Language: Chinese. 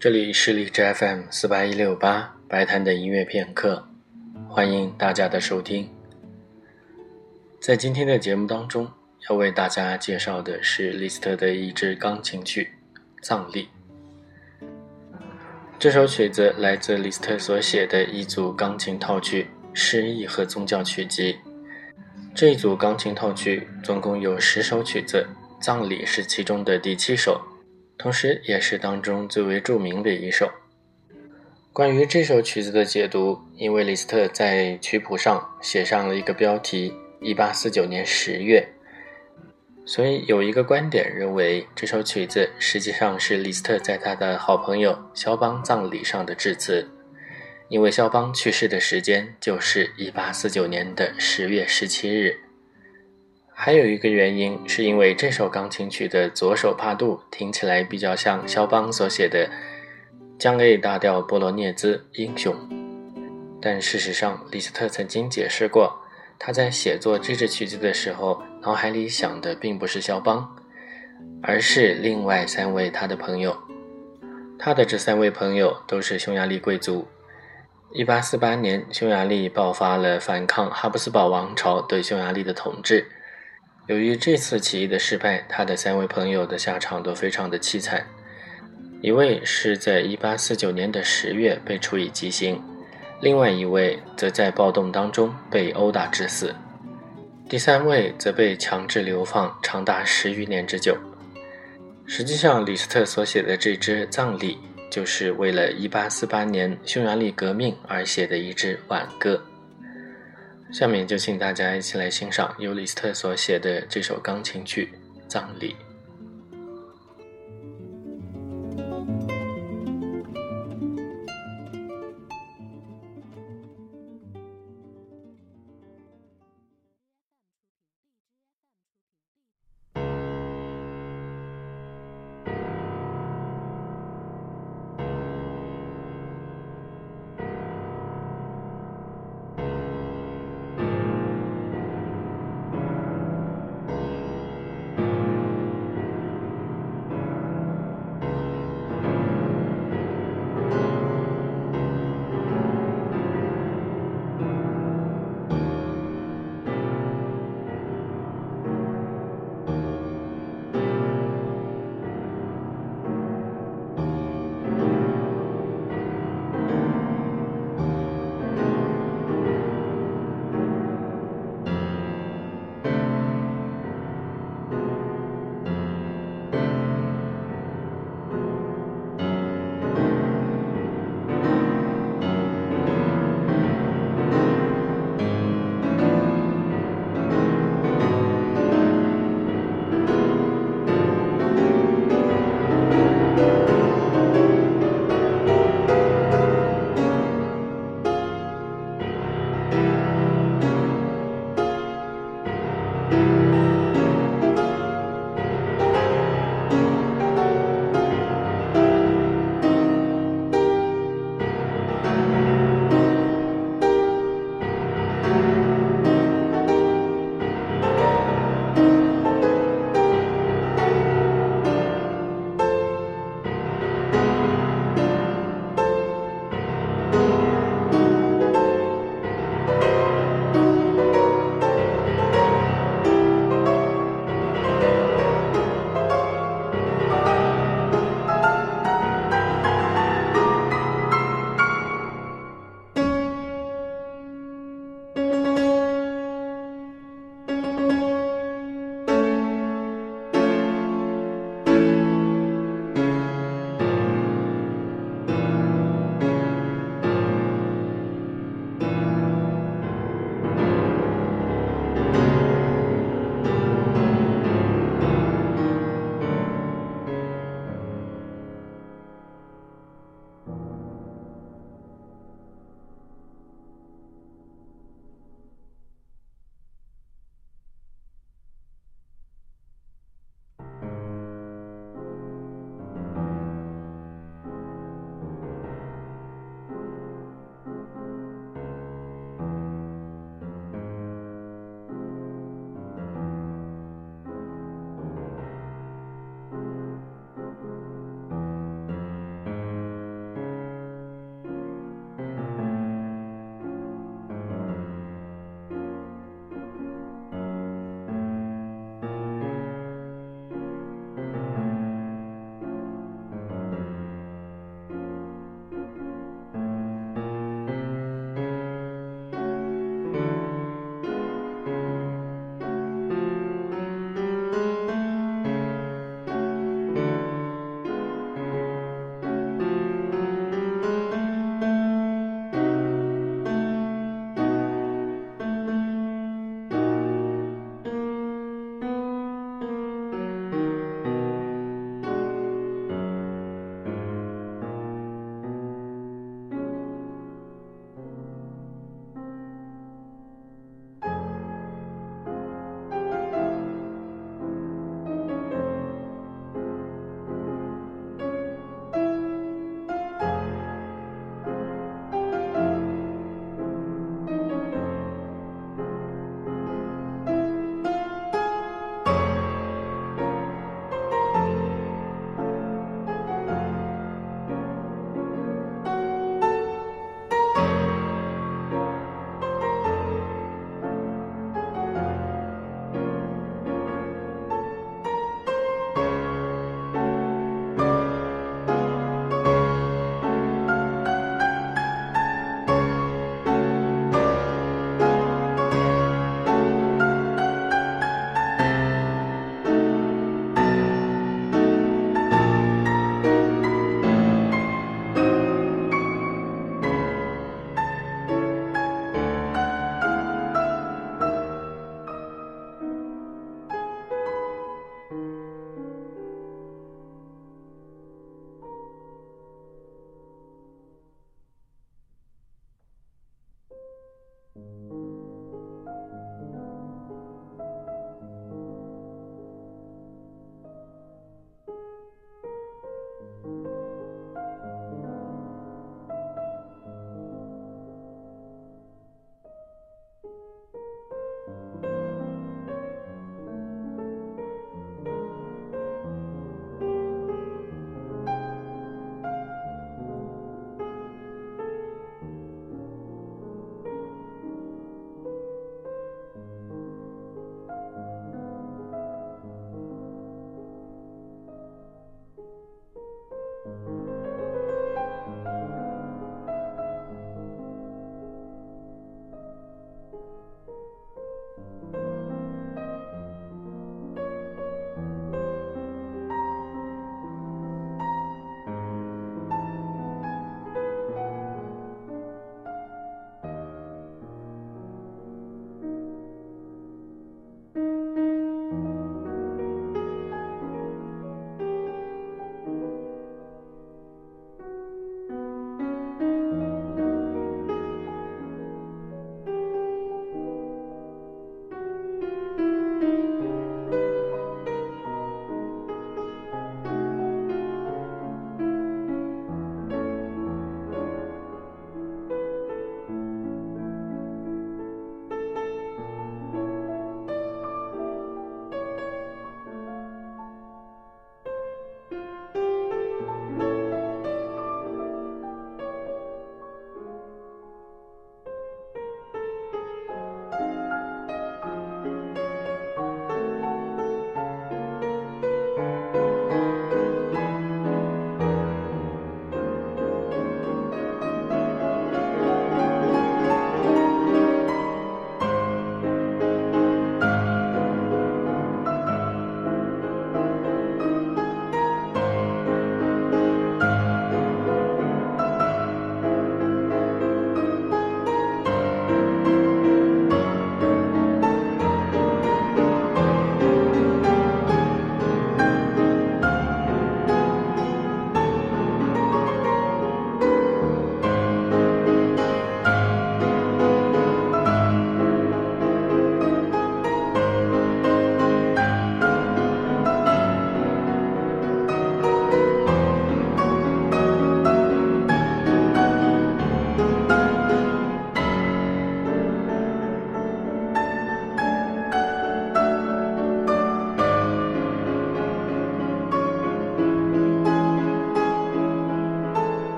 这里是荔枝 FM 四八一六八白谈的音乐片刻，欢迎大家的收听。在今天的节目当中，要为大家介绍的是李斯特的一支钢琴曲《葬礼》。这首曲子来自李斯特所写的一组钢琴套曲《诗意和宗教曲集》。这一组钢琴套曲总共有十首曲子，《葬礼》是其中的第七首。同时，也是当中最为著名的一首。关于这首曲子的解读，因为李斯特在曲谱上写上了一个标题“一八四九年十月”，所以有一个观点认为，这首曲子实际上是李斯特在他的好朋友肖邦葬礼上的致辞，因为肖邦去世的时间就是一八四九年的十月十七日。还有一个原因，是因为这首钢琴曲的左手帕度听起来比较像肖邦所写的降 A 大调波罗涅兹英雄，但事实上，李斯特曾经解释过，他在写作这支曲子的时候，脑海里想的并不是肖邦，而是另外三位他的朋友。他的这三位朋友都是匈牙利贵族。1848年，匈牙利爆发了反抗哈布斯堡王朝对匈牙利的统治。由于这次起义的失败，他的三位朋友的下场都非常的凄惨。一位是在1849年的十月被处以极刑，另外一位则在暴动当中被殴打致死，第三位则被强制流放长达十余年之久。实际上，李斯特所写的这支葬礼，就是为了1848年匈牙利革命而写的一支挽歌。下面就请大家一起来欣赏尤里斯特所写的这首钢琴曲《葬礼》。